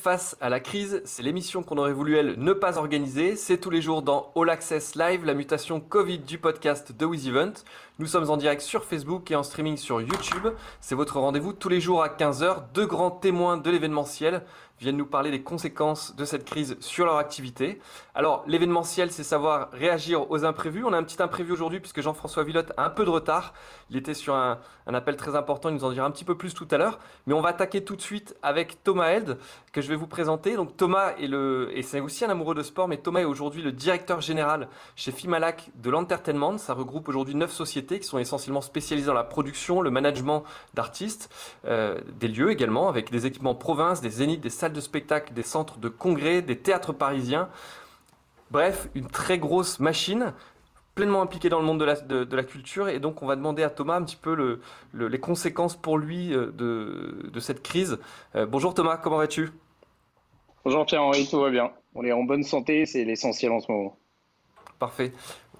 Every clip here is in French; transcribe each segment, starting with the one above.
Face à la crise, c'est l'émission qu'on aurait voulu elle ne pas organiser. C'est tous les jours dans All Access Live, la mutation Covid du podcast de With Event. Nous sommes en direct sur Facebook et en streaming sur YouTube. C'est votre rendez-vous tous les jours à 15h. Deux grands témoins de l'événementiel viennent nous parler des conséquences de cette crise sur leur activité. Alors, l'événementiel, c'est savoir réagir aux imprévus. On a un petit imprévu aujourd'hui puisque Jean-François Villotte a un peu de retard. Il était sur un, appel très important, il nous en dira un petit peu plus tout à l'heure. Mais on va attaquer tout de suite avec Thomas Held, que je vais vous présenter. Donc Thomas est le, et c'est aussi un amoureux de sport, mais Thomas est aujourd'hui le directeur général chez Fimalac de l'entertainment. Ça regroupe aujourd'hui neuf sociétés qui sont essentiellement spécialisées dans la production, le management d'artistes, euh, des lieux également, avec des équipements province, des zéniths, des salles de spectacle, des centres de congrès, des théâtres parisiens. Bref, une très grosse machine pleinement impliquée dans le monde de la, de, la, culture et donc on va demander à Thomas un petit peu le, les conséquences pour lui euh, de, de cette crise. Euh, bonjour Thomas, comment vas-tu? Bonjour Pierre-Henri, tout va bien. On est en bonne santé, c'est l'essentiel en ce moment. Parfait.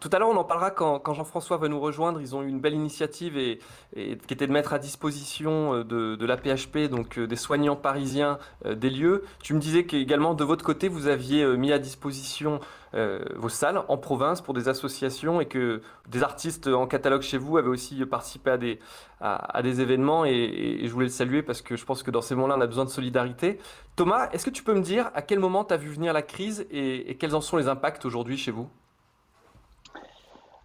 Tout à l'heure, on en parlera quand, Jean-François va nous rejoindre. Ils ont eu une belle initiative et, qui était de mettre à disposition euh, de, la PHP, donc euh, des soignants parisiens, euh, des lieux. Tu me disais qu'également de votre côté, vous aviez mis à disposition vos salles en province pour des associations et que des artistes en catalogue chez vous avaient aussi participé à des, événements et, je voulais le saluer parce que je pense que dans ces moments-là, on a besoin de solidarité. Thomas, est-ce que tu peux me dire à quel moment tu as vu venir la crise et quels en sont les impacts aujourd'hui chez vous?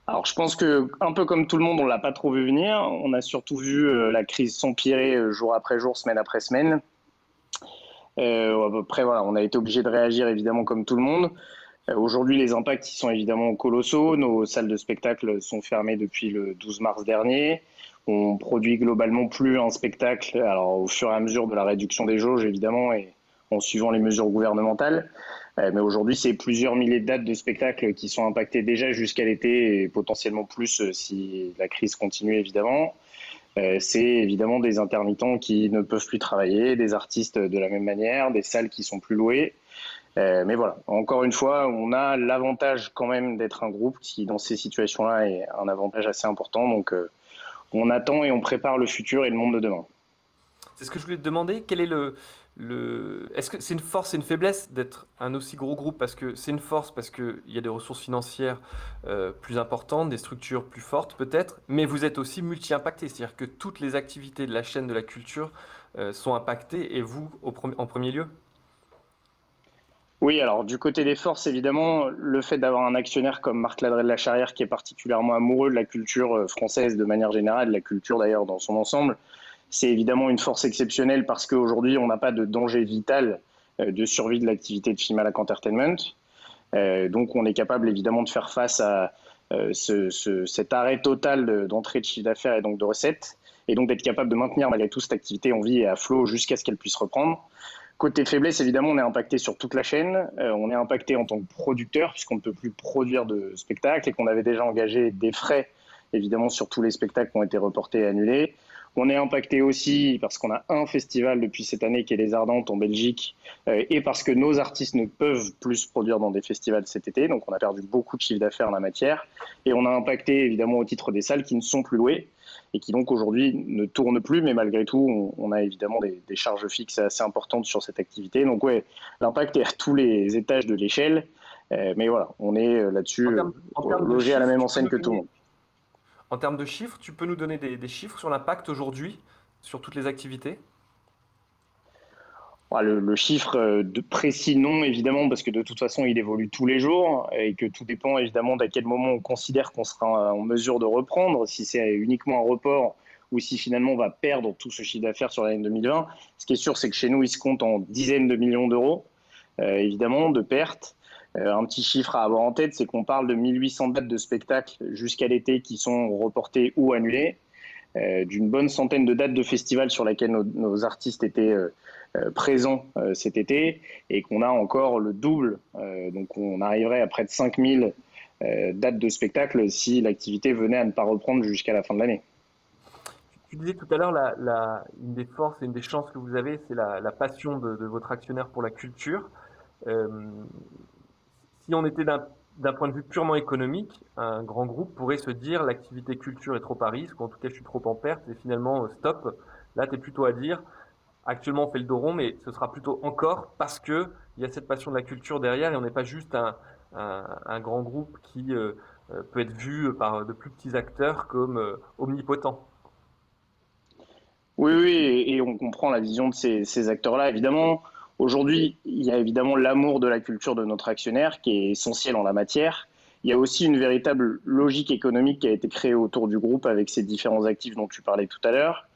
Alors je pense que un peu comme tout le monde, on l'a pas trop vu venir. On a surtout vu euh, la crise s'empirer euh, jour après jour, semaine après semaine. Euh, voilà, on a été obligé de réagir évidemment comme tout le monde. Aujourd'hui, les impacts ils sont évidemment colossaux. Nos salles de spectacle sont fermées depuis le 12 mars dernier. On produit globalement plus un spectacle, alors au fur et à mesure de la réduction des jauges évidemment et en suivant les mesures gouvernementales. Euh, mais aujourd'hui, c'est plusieurs milliers de dates de spectacles qui sont impactées déjà jusqu'à l'été et potentiellement plus euh, si la crise continue évidemment. Euh, c'est évidemment des intermittents qui ne peuvent plus travailler, des artistes de la même manière, des salles qui sont plus louées. mais voilà, encore une fois, on a l'avantage quand même d'être un groupe qui, dans ces situations-là, est un avantage assez important. Donc, on attend et on prépare le futur et le monde de demain. C'est ce que je voulais te demander. Quel est le, est-ce que c'est une force et une faiblesse d'être un aussi gros groupe? Parce que c'est une force parce qu'il y a des ressources financières euh, plus importantes, des structures plus fortes peut-être, mais vous êtes aussi multi-impacté, c'est-à-dire que toutes les activités de la chaîne de la culture euh, sont impactées et vous en premier lieu. Oui, alors du côté des forces, évidemment, le fait d'avoir un actionnaire comme Marc Ladré de la Charrière qui est particulièrement amoureux de la culture euh, française de manière générale, de la culture d'ailleurs dans son ensemble, c'est évidemment une force exceptionnelle parce qu'aujourd'hui, on n'a pas de danger vital euh, de survie de l'activité de Fimalac Entertainment. Euh, donc, on est capable évidemment de faire face à euh, cet arrêt total d'entrée de, chiffre d'affaires et donc de recettes, et donc d'être capable de maintenir malgré tout cette activité en vie et à flot jusqu'à ce qu'elle puisse reprendre. Côté faiblesse, évidemment, on est impacté sur toute la chaîne. on est impacté en tant que producteur, puisqu'on ne peut plus produire de spectacles et qu'on avait déjà engagé des frais, évidemment, sur tous les spectacles qui ont été reportés et annulés. On est impacté aussi parce qu'on a un festival depuis cette année qui est les Ardentes en Belgique euh, et parce que nos artistes ne peuvent plus produire dans des festivals cet été. Donc on a perdu beaucoup de chiffre d'affaires en la matière. Et on a impacté évidemment au titre des salles qui ne sont plus louées et qui donc aujourd'hui ne tournent plus. Mais malgré tout, on, a évidemment des, charges fixes assez importantes sur cette activité. Donc ouais, l'impact est à tous les étages de l'échelle. Euh, mais voilà, on est euh, là-dessus logé à la même enseigne que tout le monde. En termes de chiffres, tu peux nous donner des, chiffres sur l'impact aujourd'hui sur toutes les activités? Le, chiffre euh, de précis, non, évidemment, parce que de toute façon, il évolue tous les jours et que tout dépend évidemment d'à quel moment on considère qu'on sera en mesure de reprendre, si c'est uniquement un report ou si finalement on va perdre tout ce chiffre d'affaires sur l'année 2020. Ce qui est sûr, c'est que chez nous, il se compte en dizaines de millions d'euros, euh, évidemment, de pertes. Euh, un petit chiffre à avoir en tête, c'est qu'on parle de 1800 dates de spectacles jusqu'à l'été qui sont reportées ou annulées, euh, d'une bonne centaine de dates de festivals sur lesquelles nos, artistes étaient euh, présents cet été, et qu'on a encore le double, donc on arriverait à près de 5000 dates de spectacles si l'activité venait à ne pas reprendre jusqu'à la fin de l'année. Tu disais tout à l'heure, une des forces et une des chances que vous avez, c'est la, passion de, votre actionnaire pour la culture si on était d'un point de vue purement économique, un grand groupe pourrait se dire l'activité culture est trop à risque, en tout cas je suis trop en perte, et finalement euh, stop. Là, tu es plutôt à dire actuellement on fait le dos rond, mais ce sera plutôt encore parce qu'il y a cette passion de la culture derrière et on n'est pas juste un, grand groupe qui euh, euh, peut être vu par de plus petits acteurs comme omnipotents. Oui, oui, et on comprend la vision de ces, acteurs-là. Évidemment, aujourd'hui, il y a évidemment l'amour de la culture de notre actionnaire qui est essentiel en la matière. Il y a aussi une véritable logique économique qui a été créée autour du groupe avec ces différents actifs dont tu parlais tout à l'heure.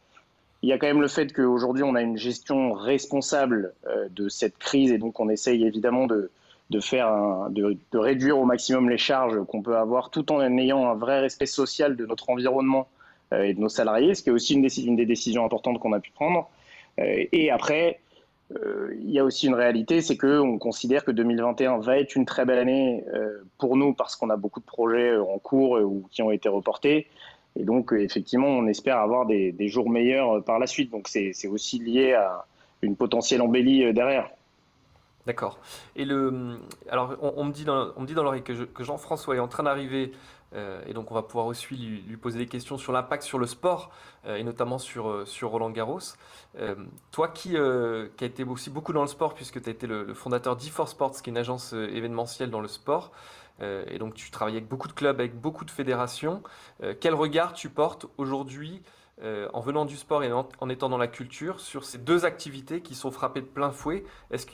Il y a quand même le fait qu'aujourd'hui, on a une gestion responsable euh, de cette crise et donc on essaye évidemment de, faire de, réduire au maximum les charges qu'on peut avoir tout en ayant un vrai respect social de notre environnement euh, et de nos salariés, ce qui est aussi une, une des décisions importantes qu'on a pu prendre. Euh, et après, il y a aussi une réalité, c'est qu'on considère que 2021 va être une très belle année pour nous parce qu'on a beaucoup de projets en cours ou qui ont été reportés. Et donc, euh, effectivement, on espère avoir des, jours meilleurs euh, par la suite. Donc, c'est aussi lié à une potentielle embellie euh, derrière. D'accord. Et le, alors, on, me dit dans, on me dit dans l'oreille que, Jean-François est en train d'arriver, et donc on va pouvoir aussi lui, poser des questions sur l'impact sur le sport, et notamment sur, sur Roland Garros. toi qui, qui a été aussi beaucoup dans le sport, puisque tu as été le, le fondateur d'e4 Sports, qui est une agence événementielle dans le sport, euh, et donc tu travailles avec beaucoup de clubs, avec beaucoup de fédérations. Euh, quel regard tu portes aujourd'hui euh, en venant du sport et en, étant dans la culture sur ces deux activités qui sont frappées de plein fouet Est-ce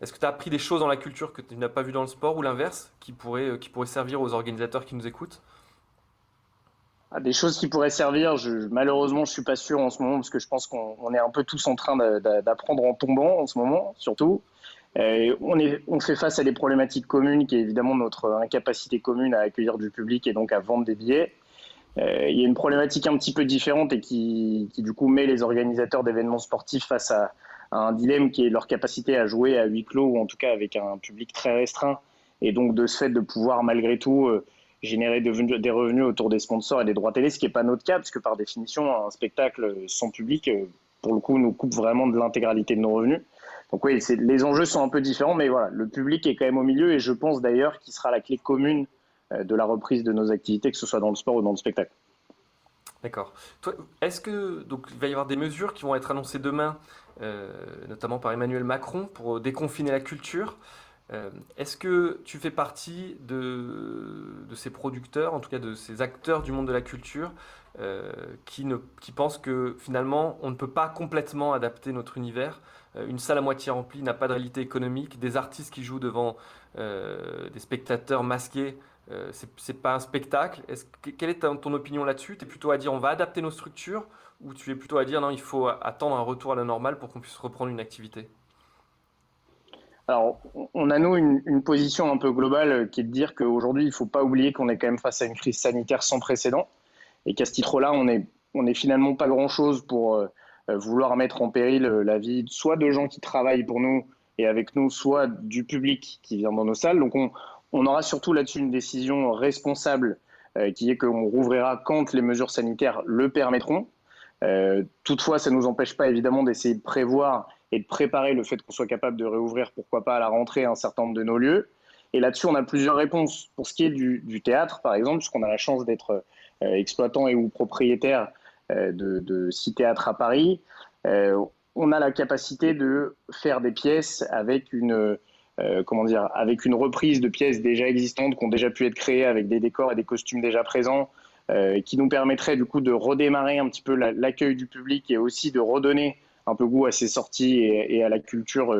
est-ce que tu as appris des choses dans la culture que tu n'as pas vu dans le sport ou l'inverse qui pourraient, qui pourraient servir aux organisateurs qui nous écoutent? Ah, des choses qui pourraient servir, malheureusement, je suis pas sûr en ce moment parce que je pense qu'on est un peu tous en train d'apprendre en tombant en ce moment, surtout. Euh, on, est, on fait face à des problématiques communes qui est évidemment notre incapacité commune à accueillir du public et donc à vendre des billets. Euh, il y a une problématique un petit peu différente et qui, du coup met les organisateurs d'événements sportifs face à, un dilemme qui est leur capacité à jouer à huis clos ou en tout cas avec un public très restreint et donc de ce fait de pouvoir malgré tout euh, générer des revenus autour des sponsors et des droits télé, ce qui n'est pas notre cas parce que par définition un spectacle sans public pour le coup nous coupe vraiment de l'intégralité de nos revenus. Donc oui, les enjeux sont un peu différents, mais voilà, le public est quand même au milieu et je pense d'ailleurs qu'il sera la clé commune euh, de la reprise de nos activités, que ce soit dans le sport ou dans le spectacle. D'accord. Est-ce que donc il va y avoir des mesures qui vont être annoncées demain, euh, notamment par Emmanuel Macron, pour déconfiner la culture? Euh, Est-ce que tu fais partie de, de, ces producteurs, en tout cas de ces acteurs du monde de la culture, qui, ne, qui pensent que finalement on ne peut pas complètement adapter notre univers? Euh, une salle à moitié remplie n'a pas de réalité économique, des artistes qui jouent devant euh, des spectateurs masqués, euh, c'est pas un spectacle. quelle est ton opinion là-dessus? Tu es plutôt à dire on va adapter nos structures ou tu es plutôt à dire non, il faut attendre un retour à la normale pour qu'on puisse reprendre une activité? Alors, on a nous une, position un peu globale qui est de dire qu'aujourd'hui, il ne faut pas oublier qu'on est quand même face à une crise sanitaire sans précédent et qu'à ce titre-là, on n'est on est finalement pas grand-chose pour euh, vouloir mettre en péril euh, la vie soit de gens qui travaillent pour nous et avec nous, soit du public qui vient dans nos salles. Donc on, on aura surtout là-dessus une décision responsable euh, qui est qu'on rouvrira quand les mesures sanitaires le permettront. toutefois, ça ne nous empêche pas évidemment d'essayer de prévoir et de préparer le fait qu'on soit capable de réouvrir, pourquoi pas à la rentrée, un certain nombre de nos lieux. Et là-dessus, on a plusieurs réponses. Pour ce qui est du, théâtre, par exemple, puisqu'on a la chance d'être exploitant et ou propriétaire euh, de, six théâtres à Paris, euh, on a la capacité de faire des pièces avec une, euh, comment dire, avec une reprise de pièces déjà existantes qui ont déjà pu être créées avec des décors et des costumes déjà présents, qui nous permettrait du coup de redémarrer un petit peu l'accueil du public et aussi de redonner un peu goût à ces sorties et, à la culture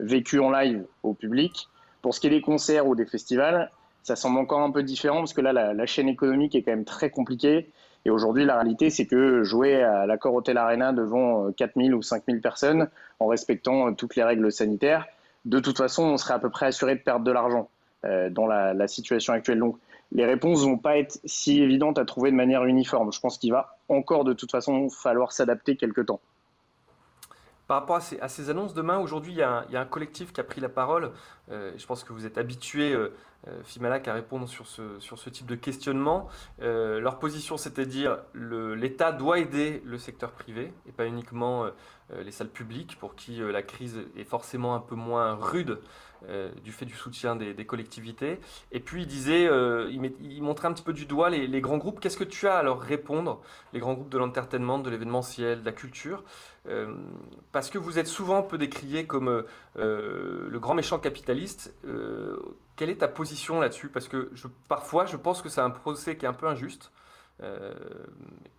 vécue en live au public. Pour ce qui est des concerts ou des festivals, ça semble encore un peu différent parce que là, la chaîne économique est quand même très compliquée. Et aujourd'hui, la réalité, c'est que jouer à l'accord Hotel Arena devant 4000 euh, ou 5000 personnes, en respectant euh, toutes les règles sanitaires, de toute façon, on serait à peu près assuré de perdre de l'argent euh, dans la, situation actuelle. Donc, les réponses vont pas être si évidentes à trouver de manière uniforme. Je pense qu'il va encore de toute façon falloir s'adapter quelque temps. Par rapport à ces, annonces, demain, aujourd'hui, il, y, a un collectif qui a pris la parole. Je pense que vous êtes habitué euh, Fimalac à répondre sur ce, type de questionnement. Euh, leur position, c'était dire l'État doit aider le secteur privé et pas uniquement les salles publiques pour qui la crise est forcément un peu moins rude du fait du soutien des, collectivités. Et puis il disait, il, montrait un petit peu du doigt les, grands groupes. Qu'est-ce que tu as à leur répondre, les grands groupes de l'entertainment, de l'événementiel, de la culture? Parce que vous êtes souvent un peu décrié comme le grand méchant capitaliste quelle est ta position là-dessus? Parce que parfois, je pense que c'est un procès qui est un peu injuste. Euh,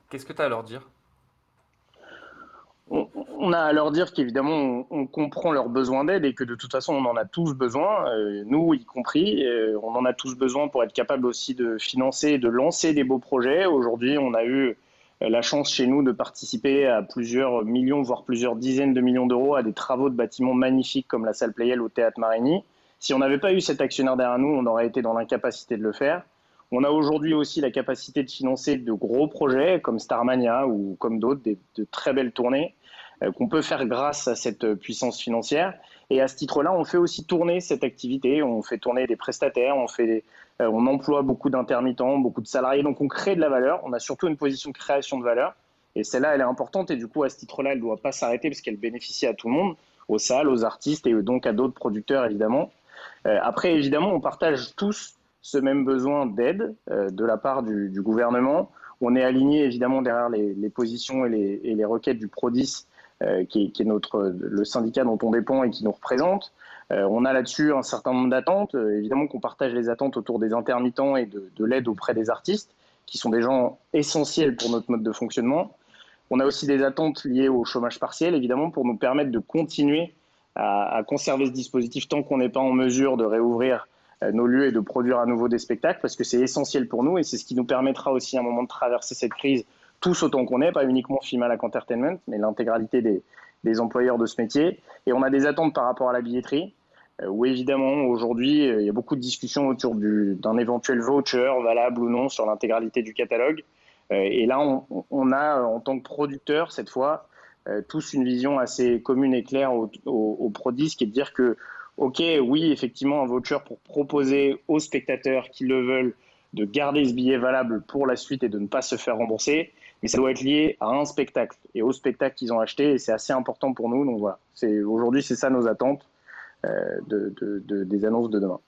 qu'est-ce que tu as à leur dire? On, a à leur dire qu'évidemment, on, comprend leurs besoins d'aide et que de toute façon, on en a tous besoin, euh, nous y compris. Euh, on en a tous besoin pour être capable aussi de financer de lancer des beaux projets. Aujourd'hui, on a eu la chance chez nous de participer à plusieurs millions, voire plusieurs dizaines de millions d'euros à des travaux de bâtiments magnifiques comme la salle Playel au Théâtre Marigny. Si on n'avait pas eu cet actionnaire derrière nous, on aurait été dans l'incapacité de le faire. On a aujourd'hui aussi la capacité de financer de gros projets comme Starmania ou comme d'autres, de très belles tournées euh, qu'on peut faire grâce à cette puissance financière. Et à ce titre-là, on fait aussi tourner cette activité. On fait tourner des prestataires, on, fait euh, on emploie beaucoup d'intermittents, beaucoup de salariés. Donc on crée de la valeur. On a surtout une position de création de valeur. Et celle-là, elle est importante. Et du coup, à ce titre-là, elle ne doit pas s'arrêter parce qu'elle bénéficie à tout le monde, aux salles, aux artistes et donc à d'autres producteurs, évidemment. Euh, après, évidemment, on partage tous ce même besoin d'aide euh, de la part du, gouvernement. On est aligné évidemment derrière les, positions et les, requêtes du PRODIS, euh, qui, est, notre, le syndicat dont on dépend et qui nous représente. On a là-dessus un certain nombre d'attentes. évidemment qu'on partage les attentes autour des intermittents et de, de l'aide auprès des artistes, qui sont des gens essentiels pour notre mode de fonctionnement. On a aussi des attentes liées au chômage partiel, évidemment, pour nous permettre de continuer à, conserver ce dispositif tant qu'on n'est pas en mesure de réouvrir euh, nos lieux et de produire à nouveau des spectacles, parce que c'est essentiel pour nous et c'est ce qui nous permettra aussi à un moment de traverser cette crise tous autant qu'on est, pas uniquement Fimalac Entertainment, mais l'intégralité des, des, employeurs de ce métier. Et on a des attentes par rapport à la billetterie, euh, où évidemment aujourd'hui euh, il y a beaucoup de discussions autour d'un éventuel voucher valable ou non sur l'intégralité du catalogue. Et là, on, a en tant que producteur cette fois euh, tous une vision assez commune et claire au, au, Prodis, qui est de dire que, ok, oui, effectivement, un voucher pour proposer aux spectateurs qui le veulent de garder ce billet valable pour la suite et de ne pas se faire rembourser, mais ça doit être lié à un spectacle et au spectacle qu'ils ont acheté, et c'est assez important pour nous. Donc voilà, aujourd'hui, c'est ça nos attentes euh, de, des annonces de demain.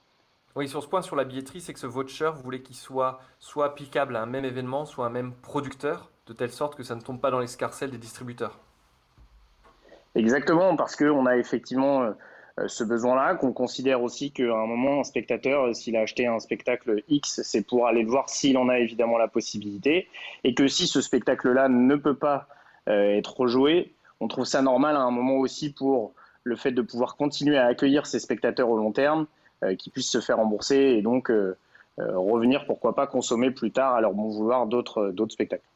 Oui, sur ce point, sur la billetterie, c'est que ce voucher, vous voulez qu'il soit soit applicable à un même événement, soit à un même producteur, de telle sorte que ça ne tombe pas dans l'escarcelle des distributeurs. Exactement, parce qu'on a effectivement euh, ce besoin-là, qu'on considère aussi qu'à un moment, un spectateur, euh, s'il a acheté un spectacle X, c'est pour aller le voir s'il en a évidemment la possibilité, et que si ce spectacle-là ne peut pas être rejoué, on trouve ça normal à un moment aussi pour le fait de pouvoir continuer à accueillir ces spectateurs au long terme, qui puissent se faire rembourser et donc revenir, pourquoi pas, consommer plus tard à leur bon vouloir d'autres spectacles.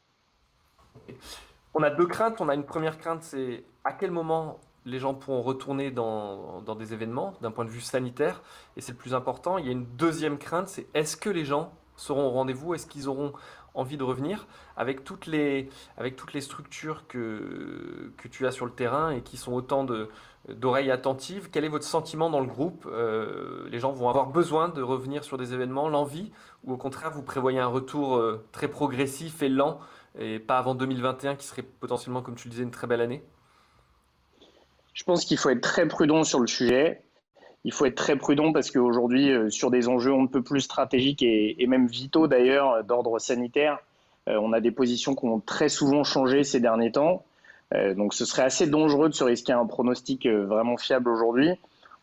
On a deux craintes. On a une première crainte, c'est à quel moment les gens pourront retourner dans, des événements d'un point de vue sanitaire. Et c'est le plus important. Il y a une deuxième crainte, c'est est-ce que les gens seront au rendez-vous Est-ce qu'ils auront envie de revenir avec toutes les, avec toutes les structures que, que tu as sur le terrain et qui sont autant d'oreilles attentives? Quel est votre sentiment dans le groupe? Euh, Les gens vont avoir besoin de revenir sur des événements, l'envie Ou au contraire, vous prévoyez un retour euh, très progressif et lent et pas avant 2021 qui serait potentiellement, comme tu le disais, une très belle année? Je pense qu'il faut être très prudent sur le sujet. Il faut être très prudent parce qu'aujourd'hui, euh, sur des enjeux on ne peut plus stratégiques et, même vitaux d'ailleurs d'ordre sanitaire, euh, on a des positions qui ont très souvent changé ces derniers temps. Euh, donc ce serait assez dangereux de se risquer un pronostic vraiment fiable aujourd'hui.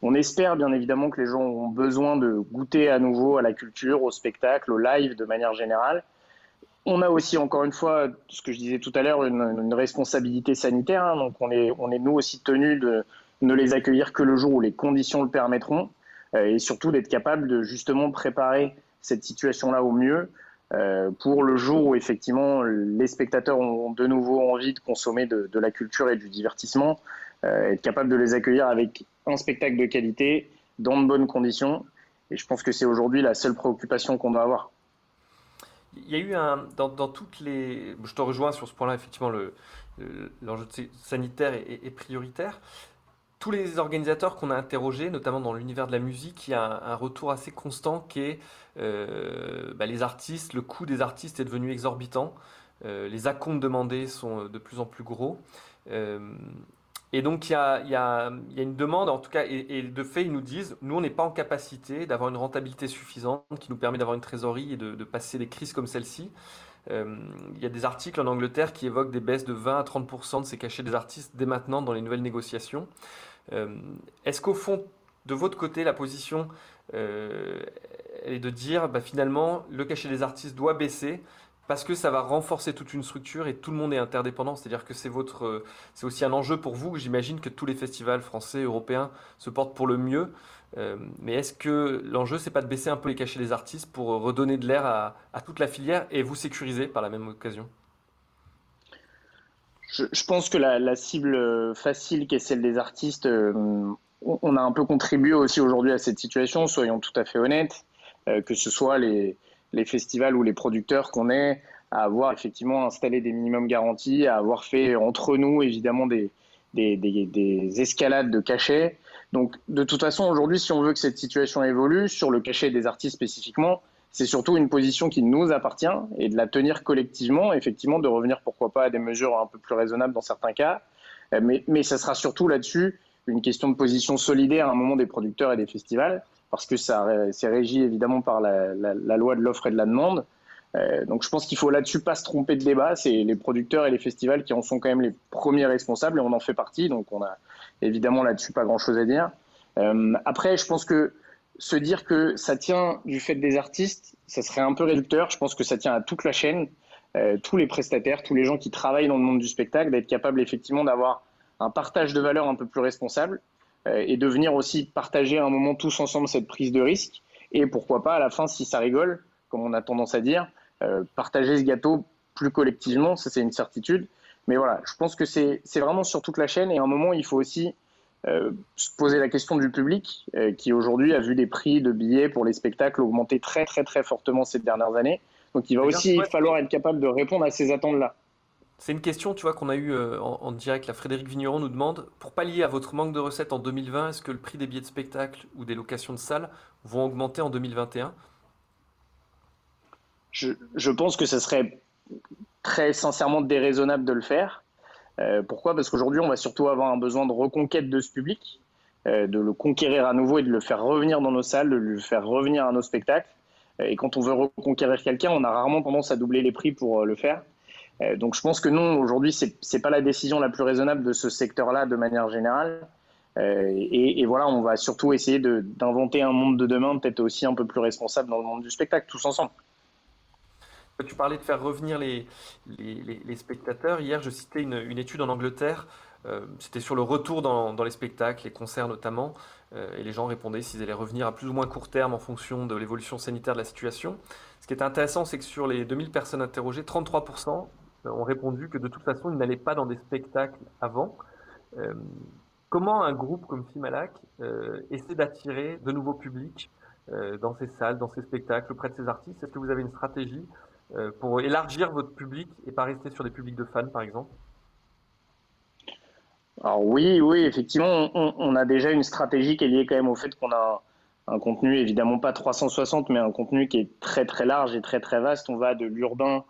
On espère bien évidemment que les gens ont besoin de goûter à nouveau à la culture, au spectacle, au live de manière générale on a aussi, encore une fois, ce que je disais tout à l'heure, une, responsabilité sanitaire. Hein. donc, on est, on est nous aussi tenus de ne les accueillir que le jour où les conditions le permettront euh, et surtout d'être capable de justement préparer cette situation-là au mieux euh, pour le jour où effectivement les spectateurs ont de nouveau envie de consommer de, la culture et du divertissement, euh, être capable de les accueillir avec un spectacle de qualité, dans de bonnes conditions. Et je pense que c'est aujourd'hui la seule préoccupation qu'on doit avoir. Il y a eu un. Dans, toutes les. Je te rejoins sur ce point-là, effectivement, l'enjeu le, sanitaire est, prioritaire. tous les organisateurs qu'on a interrogés, notamment dans l'univers de la musique, il y a un, retour assez constant qui est euh, bah, les artistes, le coût des artistes est devenu exorbitant, euh, les acomptes demandés sont de plus en plus gros. Euh, et donc il y, a, une demande, en tout cas, et, de fait ils nous disent, nous on n'est pas en capacité d'avoir une rentabilité suffisante qui nous permet d'avoir une trésorerie et de, passer des crises comme celle-ci. il y a des articles en Angleterre qui évoquent des baisses de 20 à 30% de ces cachets des artistes dès maintenant dans les nouvelles négociations. Euh, est-ce qu'au fond, de votre côté, la position euh, est de dire bah, finalement le cachet des artistes doit baisser parce que ça va renforcer toute une structure et tout le monde est interdépendant. C'est-à-dire que c'est votre, c'est aussi un enjeu pour vous. J'imagine que tous les festivals français, européens se portent pour le mieux. Euh, mais est-ce que l'enjeu, c'est pas de baisser un peu les cachets des artistes pour redonner de l'air à, toute la filière et vous sécuriser par la même occasion? Je, pense que la, cible facile, qui est celle des artistes, euh, on a un peu contribué aussi aujourd'hui à cette situation, soyons tout à fait honnêtes, euh, que ce soit les, festivals ou les producteurs qu'on est, à avoir effectivement installé des minimums garantis, à avoir fait entre nous évidemment des escalades de cachets. Donc de toute façon, aujourd'hui, si on veut que cette situation évolue, sur le cachet des artistes spécifiquement, c'est surtout une position qui nous appartient et de la tenir collectivement, effectivement, de revenir pourquoi pas à des mesures un peu plus raisonnables dans certains cas. Euh, mais, mais ça sera surtout là-dessus une question de position solidaire à un moment des producteurs et des festivals, parce que ça c'est régi évidemment par la, loi de l'offre et de la demande. Euh, donc je pense qu'il faut là-dessus pas se tromper de débat. C'est les producteurs et les festivals qui en sont quand même les premiers responsables et on en fait partie. Donc on a évidemment là-dessus pas grand-chose à dire. Euh, après, je pense que se dire que ça tient du fait des artistes, ça serait un peu réducteur. Je pense que ça tient à toute la chaîne, euh, tous les prestataires, tous les gens qui travaillent dans le monde du spectacle, d'être capables effectivement d'avoir un partage de valeur un peu plus responsable et de venir aussi partager à un moment tous ensemble cette prise de risque. Et pourquoi pas, à la fin, si ça rigole, comme on a tendance à dire, euh, partager ce gâteau plus collectivement, ça c'est une certitude. Mais voilà, je pense que c'est vraiment sur toute la chaîne et à un moment, il faut aussi euh, se poser la question du public, euh, qui aujourd'hui a vu des prix de billets pour les spectacles augmenter très très très fortement ces dernières années. Donc il va aussi falloir être capable de répondre à ces attentes-là. C'est une question, tu vois, qu'on a eue euh, en, direct. La Frédéric Vigneron nous demande, pour pallier à votre manque de recettes en 2020, est-ce que le prix des billets de spectacle ou des locations de salles vont augmenter en 2021 je, pense que ce serait très sincèrement déraisonnable de le faire. Euh, pourquoi? Parce qu'aujourd'hui, on va surtout avoir un besoin de reconquête de ce public, euh, de le conquérir à nouveau et de le faire revenir dans nos salles, de le faire revenir à nos spectacles. Et quand on veut reconquérir quelqu'un, on a rarement tendance à doubler les prix pour le faire. Donc je pense que non, aujourd'hui, ce n'est pas la décision la plus raisonnable de ce secteur-là de manière générale. Et, et, voilà, on va surtout essayer d'inventer un monde de demain peut-être aussi un peu plus responsable dans le monde du spectacle, tous ensemble. Tu parlais de faire revenir les, les, spectateurs. Hier, je citais une, étude en Angleterre. Euh, c'était sur le retour dans, les spectacles, les concerts notamment. Euh, et les gens répondaient s'ils allaient revenir à plus ou moins court terme en fonction de l'évolution sanitaire de la situation. Ce qui est intéressant, c'est que sur les 2000 personnes interrogées, 33% ont répondu que de toute façon, ils n'allaient pas dans des spectacles avant. Euh, comment un groupe comme Fimalac essaie d'attirer de nouveaux publics dans ces salles, dans ces spectacles, auprès de ces artistes? Est-ce que vous avez une stratégie euh, pour élargir votre public et pas rester sur des publics de fans, par exemple? Alors oui, oui, effectivement, on, a déjà une stratégie qui est liée quand même au fait qu'on a un, contenu, évidemment pas 360, mais un contenu qui est très très large et très très vaste. On va de l'urbain euh,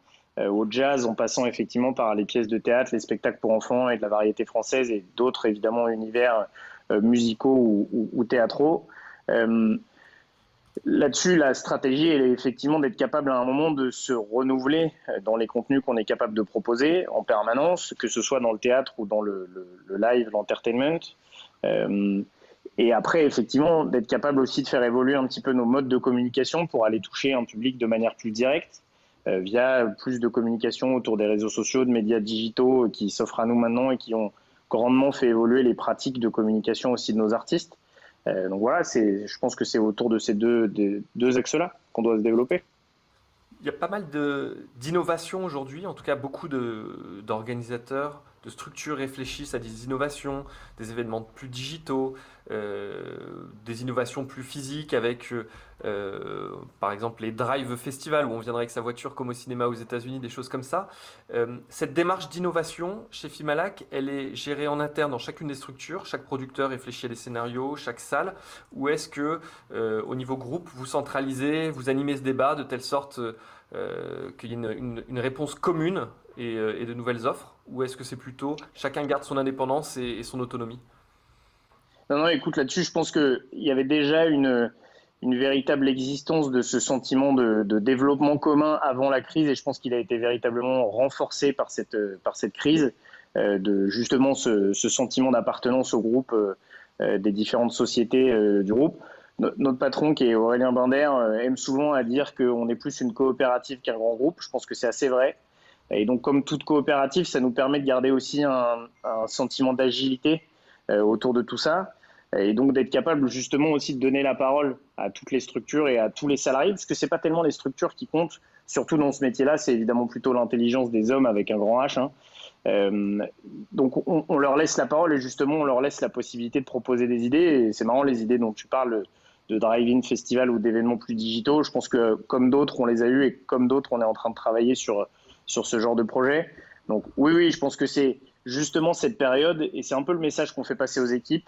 au jazz, en passant effectivement par les pièces de théâtre, les spectacles pour enfants et de la variété française et d'autres évidemment univers euh, musicaux ou, théâtraux. Là-dessus, la stratégie est effectivement d'être capable à un moment de se renouveler euh, dans les contenus qu'on est capable de proposer en permanence, que ce soit dans le théâtre ou dans le, live, l'entertainment. Euh, et après, effectivement, d'être capable aussi de faire évoluer un petit peu nos modes de communication pour aller toucher un public de manière plus directe, euh, via plus de communication autour des réseaux sociaux, de médias digitaux qui s'offrent à nous maintenant et qui ont grandement fait évoluer les pratiques de communication aussi de nos artistes. Euh, donc voilà, je pense que c'est autour de ces deux axes-là qu'on doit se développer. Il y a pas mal d'innovations aujourd'hui, en tout cas beaucoup d'organisateurs de structures réfléchissent à des innovations, des événements plus digitaux, euh, des innovations plus physiques avec, euh, par exemple, les Drive Festival où on viendrait avec sa voiture comme au cinéma aux États-Unis, des choses comme ça. cette démarche d'innovation chez Fimalac, elle est gérée en interne dans chacune des structures. Chaque producteur réfléchit à des scénarios, chaque salle. Ou est-ce que, au niveau groupe, vous centralisez, vous animez ce débat de telle sorte euh, qu'il y ait une, réponse commune euh, et, de nouvelles offres Ou est-ce que c'est plutôt chacun garde son indépendance et, son autonomie? Non, non, écoute, là-dessus, je pense qu'il y avait déjà une, véritable existence de ce sentiment de, développement commun avant la crise et je pense qu'il a été véritablement renforcé par cette, par cette crise, euh, de justement ce, sentiment d'appartenance au groupe des différentes sociétés du groupe notre patron, qui est Aurélien Binder, euh, aime souvent à dire qu'on est plus une coopérative qu'un grand groupe. Je pense que c'est assez vrai. Et donc, comme toute coopérative, ça nous permet de garder aussi un, sentiment d'agilité euh, autour de tout ça. Et donc, d'être capable justement aussi de donner la parole à toutes les structures et à tous les salariés, parce que c'est pas tellement les structures qui comptent, surtout dans ce métier-là, c'est évidemment plutôt l'intelligence des hommes avec un grand H. Hein. Euh, donc, on, on, leur laisse la parole et justement, on leur laisse la possibilité de proposer des idées. Et c'est marrant, les idées dont tu parles de drive-in festival ou d'événements plus digitaux. Je pense que comme d'autres, on les a eus et comme d'autres, on est en train de travailler sur, sur ce genre de projet. Donc oui, oui, je pense que c'est justement cette période, et c'est un peu le message qu'on fait passer aux équipes,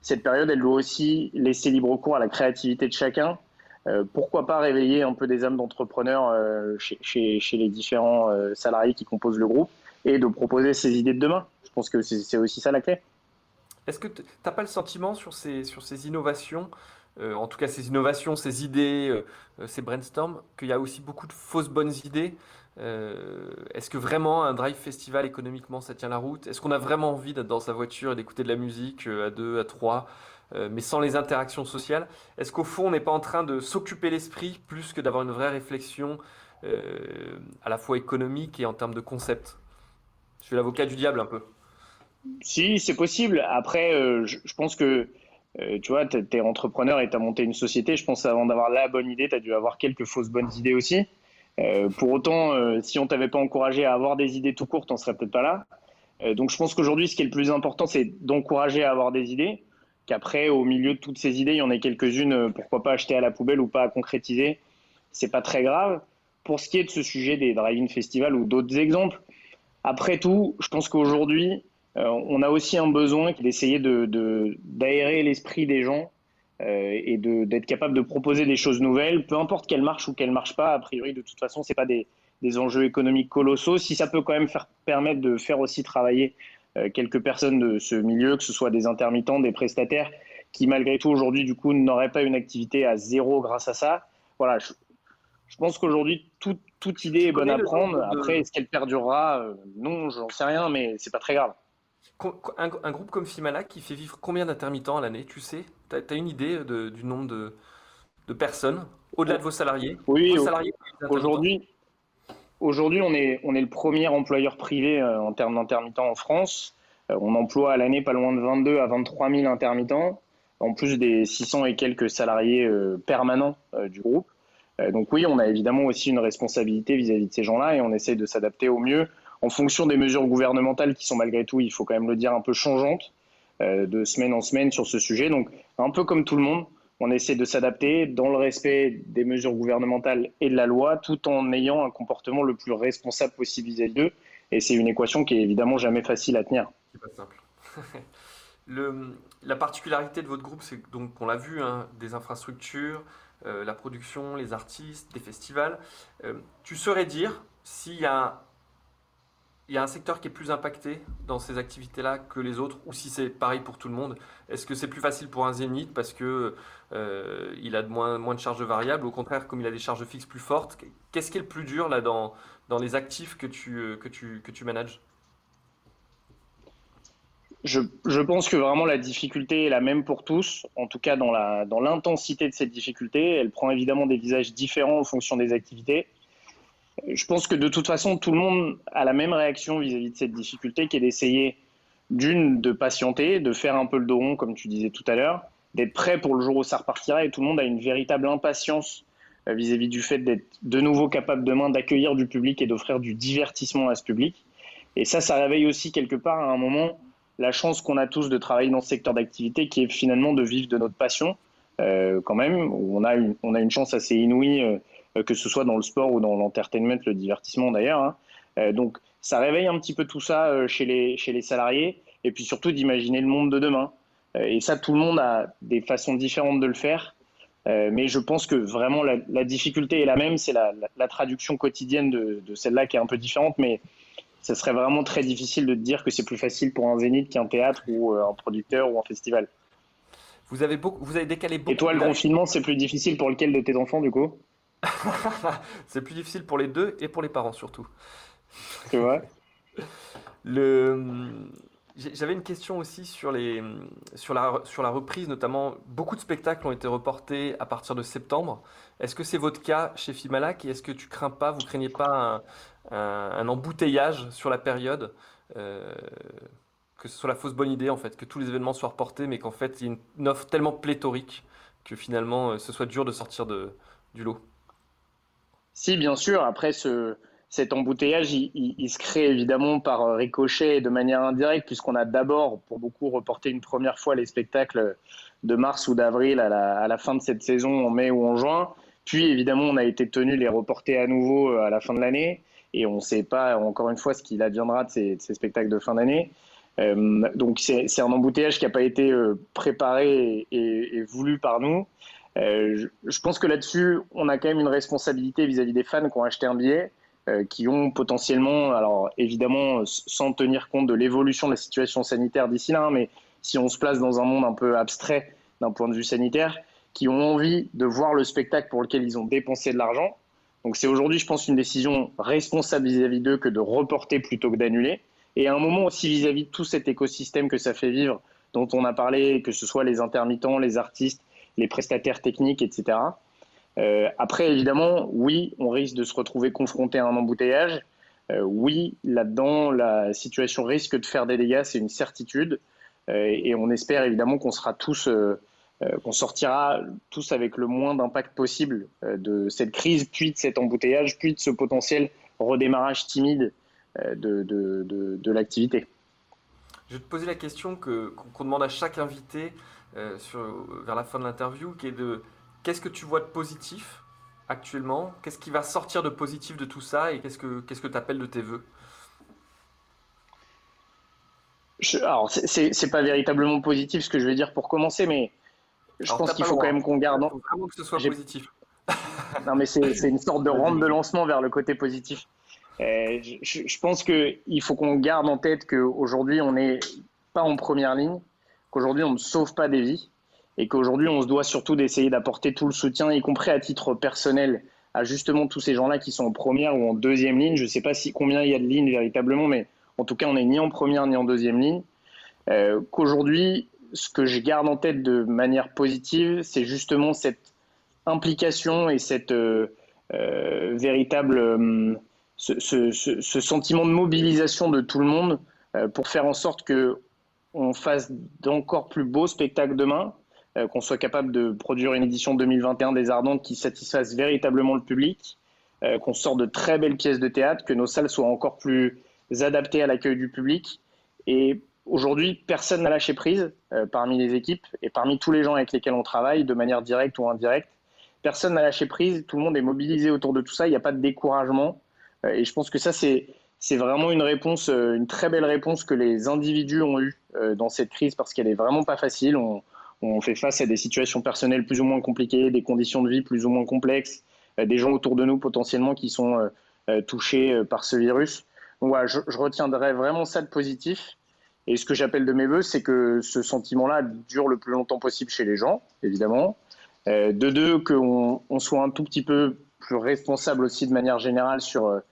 cette période, elle doit aussi laisser libre cours à la créativité de chacun. Euh, pourquoi pas réveiller un peu des âmes d'entrepreneurs euh, chez, les différents euh, salariés qui composent le groupe et de proposer ces idées de demain. Je pense que c'est aussi ça la clé. Est-ce que tu n'as pas le sentiment sur ces, sur ces innovations euh, en tout cas ces innovations, ces idées, euh, euh, ces brainstorms, qu'il y a aussi beaucoup de fausses bonnes idées. Est-ce que vraiment un drive festival économiquement ça tient la route? Est-ce qu'on a vraiment envie d'être dans sa voiture et d'écouter de la musique à deux, à trois, mais sans les interactions sociales? Est-ce qu'au fond on n'est pas en train de s'occuper l'esprit plus que d'avoir une vraie réflexion à la fois économique et en termes de concept? Je suis l'avocat du diable un peu. Si, c'est possible. Après, je pense que euh, tu vois, tu es, entrepreneur et tu as monté une société. Je pense avant d'avoir la bonne idée, tu as dû avoir quelques fausses bonnes idées aussi. Euh, pour autant, euh, si on t'avait pas encouragé à avoir des idées tout courtes, on serait peut-être pas là. donc je pense qu'aujourd'hui, ce qui est le plus important, c'est d'encourager à avoir des idées. Qu'après, au milieu de toutes ces idées, il y en ait quelques-unes, pourquoi pas acheter à la poubelle ou pas à concrétiser. C'est pas très grave. Pour ce qui est de ce sujet des drive-in festivals ou d'autres exemples, après tout, je pense qu'aujourd'hui, on a aussi un besoin qui est d'essayer d'aérer l'esprit des gens euh, et d'être capable de proposer des choses nouvelles, peu importe qu'elles marchent ou qu'elles ne marchent pas. A priori, de toute façon, ce pas des, enjeux économiques colossaux. Si ça peut quand même faire, permettre de faire aussi travailler euh, quelques personnes de ce milieu, que ce soit des intermittents, des prestataires, qui malgré tout aujourd'hui, du coup, n'auraient pas une activité à zéro grâce à ça. Voilà, je, pense qu'aujourd'hui, toute idée est bonne à prendre. Après, est-ce qu'elle perdurera? Non, j'en sais rien, mais c'est pas très grave. Un, groupe comme Fimala qui fait vivre combien d'intermittents à l'année Tu sais? Tu as, une idée du nombre de, personnes au-delà de vos salariés? Oui, aujourd'hui, aujourd'hui on, est, on est le premier employeur privé euh, en termes d'intermittents en France. Euh, on emploie à l'année pas loin de 22 à 23 000 intermittents, en plus des 600 et quelques salariés euh, permanents du groupe. donc oui, on a évidemment aussi une responsabilité vis à -vis de ces gens-là et on essaie de s'adapter au mieux en fonction des mesures gouvernementales qui sont malgré tout, il faut quand même le dire, un peu changeantes euh, de semaine en semaine sur ce sujet. Donc, un peu comme tout le monde, on essaie de s'adapter dans le respect des mesures gouvernementales et de la loi, tout en ayant un comportement le plus responsable possible vis-à-vis d'eux. Et c'est une équation qui est évidemment jamais facile à tenir. C'est pas simple. le, la particularité de votre groupe, c'est donc, on l'a vu, hein, des infrastructures, euh, la production, les artistes, des festivals. Euh, tu saurais dire s'il y a il y a un secteur qui est plus impacté dans ces activités-là que les autres, ou si c'est pareil pour tout le monde Est-ce que c'est plus facile pour un zénith parce que euh, il a de moins, moins de charges variables, au contraire, comme il a des charges fixes plus fortes Qu'est-ce qui est le plus dur là dans, dans les actifs que tu, euh, que tu, que tu manages? Je, je, pense que vraiment la difficulté est la même pour tous, en tout cas dans l'intensité dans de cette difficulté. Elle prend évidemment des visages différents en fonction des activités je pense que de toute façon, tout le monde a la même réaction vis-à-vis de cette difficulté qui est d'essayer, d'une, de patienter, de faire un peu le dos rond, comme tu disais tout à l'heure, d'être prêt pour le jour où ça repartira. Et tout le monde a une véritable impatience euh, vis-à-vis du fait d'être de nouveau capable demain d'accueillir du public et d'offrir du divertissement à ce public. Et ça, ça réveille aussi quelque part à un moment la chance qu'on a tous de travailler dans ce secteur d'activité qui est finalement de vivre de notre passion euh, quand même. On a, une, on a une chance assez inouïe, euh, que ce soit dans le sport ou dans l'entertainment, le divertissement d'ailleurs. Hein. Euh, donc ça réveille un petit peu tout ça chez, les, chez les salariés et puis surtout d'imaginer le monde de demain. et ça, tout le monde a des façons différentes de le faire. mais je pense que vraiment la, difficulté est la même, c'est la, la, traduction quotidienne de, de celle-là qui est un peu différente, mais ce serait vraiment très difficile de dire que c'est plus facile pour un zénith qu'un théâtre ou un producteur ou un festival. Vous avez, beaucoup, vous avez décalé beaucoup. Et toi, le confinement, c'est plus difficile pour lequel de tes enfants, du coup? C'est plus difficile pour les deux et pour les parents surtout. C'est vrai le... J'avais une question aussi sur, les, sur, la, sur la reprise, notamment beaucoup de spectacles ont été reportés à partir de septembre. Est-ce que c'est votre cas chez Fimalac et est-ce que tu crains pas, vous craignez pas un, un, embouteillage sur la période euh, que ce soit la fausse bonne idée en fait, que tous les événements soient reportés, mais qu'en fait il y ait une offre tellement pléthorique que finalement euh, ce soit dur de sortir de, du lot? Si, bien sûr. Après, ce, cet embouteillage, il, se crée évidemment par euh, ricochet et de manière indirecte, puisqu'on a d'abord, pour beaucoup, reporté une première fois les spectacles de mars ou d'avril à la, fin de cette saison, en mai ou en juin. Puis, évidemment, on a été tenu les reporter à nouveau euh, à la fin de l'année. Et on ne sait pas, encore une fois, ce qu'il adviendra de ces, spectacles de fin d'année. Euh, donc c'est un embouteillage qui n'a pas été préparé et, voulu par nous. Euh, je, pense que là-dessus, on a quand même une responsabilité vis-à-vis des fans qui ont acheté un billet, qui ont potentiellement, alors évidemment sans tenir compte de l'évolution de la situation sanitaire d'ici là, hein, mais si on se place dans un monde un peu abstrait d'un point de vue sanitaire, qui ont envie de voir le spectacle pour lequel ils ont dépensé de l'argent. Donc c'est aujourd'hui, je pense, une décision responsable vis-à-vis d'eux que de reporter plutôt que d'annuler et à un moment aussi vis-à-vis de tout cet écosystème que ça fait vivre, dont on a parlé, que ce soit les intermittents, les artistes, les prestataires techniques, etc. Euh, après, évidemment, oui, on risque de se retrouver confronté à un embouteillage. Euh, oui, là-dedans, la situation risque de faire des dégâts, c'est une certitude. Euh, et on espère évidemment qu'on sera tous, qu'on sortira tous avec le moins d'impact possible de cette crise, puis de cet embouteillage, puis de ce potentiel redémarrage timide euh, de, de, de, l'activité. Je vais te poser la question qu'on demande à chaque invité euh, sur, vers la fin de l'interview, qui est de qu'est-ce que tu vois de positif actuellement? Qu'est-ce qui va sortir de positif de tout ça Et qu'est-ce que qu'est-ce que tu appelles de tes voeux? Je, Alors, c'est pas véritablement positif ce que je vais dire pour commencer, mais je pense qu'il faut quand même qu'on garde. Il faut vraiment que ce soit positif. non, mais c'est une sorte de rampe de lancement vers le côté positif. Euh, je, pense qu'il faut qu'on garde en tête qu'aujourd'hui, on n'est pas en première ligne, qu'aujourd'hui, on ne sauve pas des vies et qu'aujourd'hui, on se doit surtout d'essayer d'apporter tout le soutien, y compris à titre personnel, à justement tous ces gens-là qui sont en première ou en deuxième ligne. Je ne sais pas si, combien il y a de lignes véritablement, mais en tout cas, on n'est ni en première ni en deuxième ligne. Euh, qu'aujourd'hui, ce que je garde en tête de manière positive, c'est justement cette implication et cette euh, véritable ce, sentiment de mobilisation de tout le monde euh, pour faire en sorte que on fasse d'encore plus beaux spectacles demain, euh, qu'on soit capable de produire une édition 2021 des Ardentes qui satisfasse véritablement le public, euh, qu'on sorte de très belles pièces de théâtre, que nos salles soient encore plus adaptées à l'accueil du public. Et aujourd'hui, personne n'a lâché prise parmi les équipes et parmi tous les gens avec lesquels on travaille, de manière directe ou indirecte. Personne n'a lâché prise, tout le monde est mobilisé autour de tout ça, il n'y a pas de découragement. Euh, et je pense que ça, c'est c'est vraiment une réponse, euh, une très belle réponse que les individus ont eue euh, dans cette crise parce qu'elle est vraiment pas facile. On, fait face à des situations personnelles plus ou moins compliquées, des conditions de vie plus ou moins complexes, des gens autour de nous potentiellement qui sont touchés par ce virus. Donc voilà, je, je, retiendrai vraiment ça de positif. Et ce que j'appelle de mes voeux, c'est que ce sentiment-là dure le plus longtemps possible chez les gens, évidemment. de deux, qu'on on soit un tout petit peu plus responsable aussi de manière générale sur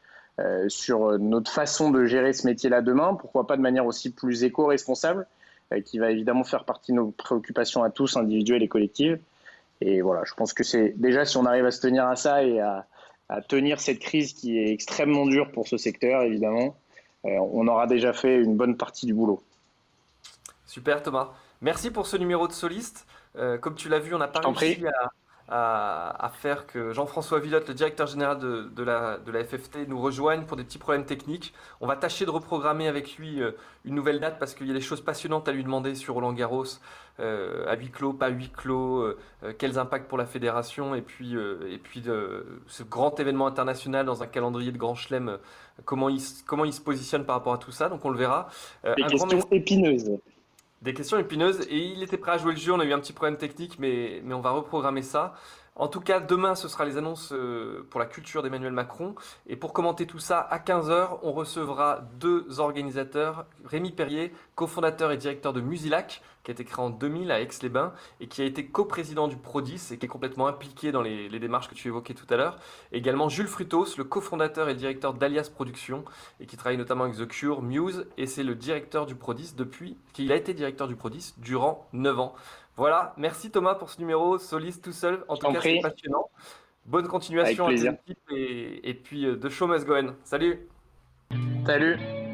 euh, sur notre façon de gérer ce métier-là demain, pourquoi pas de manière aussi plus éco-responsable, euh, qui va évidemment faire partie de nos préoccupations à tous, individuelles et collectives. Et voilà, je pense que c'est déjà si on arrive à se tenir à ça et à, tenir cette crise qui est extrêmement dure pour ce secteur, évidemment, euh, on aura déjà fait une bonne partie du boulot. Super Thomas. Merci pour ce numéro de soliste. comme tu l'as vu, on n'a pas réussi à, à, faire que Jean-François Villotte, le directeur général de, la, de, la, FFT, nous rejoigne pour des petits problèmes techniques. On va tâcher de reprogrammer avec lui euh, une nouvelle date parce qu'il y a des choses passionnantes à lui demander sur Roland Garros, euh, à huis clos, pas huis clos, euh, quels impacts pour la fédération et puis, et puis de, ce grand événement international dans un calendrier de grand chelem, comment, il, comment il se positionne par rapport à tout ça. Donc on le verra. des questions épineuses. Des questions épineuses et il était prêt à jouer le jeu. On a eu un petit problème technique, mais, mais on va reprogrammer ça. En tout cas, demain, ce sera les annonces euh, pour la culture d'Emmanuel Macron. Et pour commenter tout ça, à 15h, on recevra deux organisateurs. Rémi Perrier, cofondateur et directeur de Musilac, qui a été créé en 2000 à Aix-les-Bains et qui a été coprésident du Prodis et qui est complètement impliqué dans les, démarches que tu évoquais tout à l'heure. Également Jules Frutos, le cofondateur et directeur d'Alias Productions et qui travaille notamment avec The Cure, Muse et c'est le directeur du Prodis depuis, qu'il a été directeur du Prodis durant 9 ans. Voilà, merci Thomas pour ce numéro, soliste tout seul. En tout cas, c'est passionnant. Bonne continuation à l'équipe et, et puis de show must go on. Salut Salut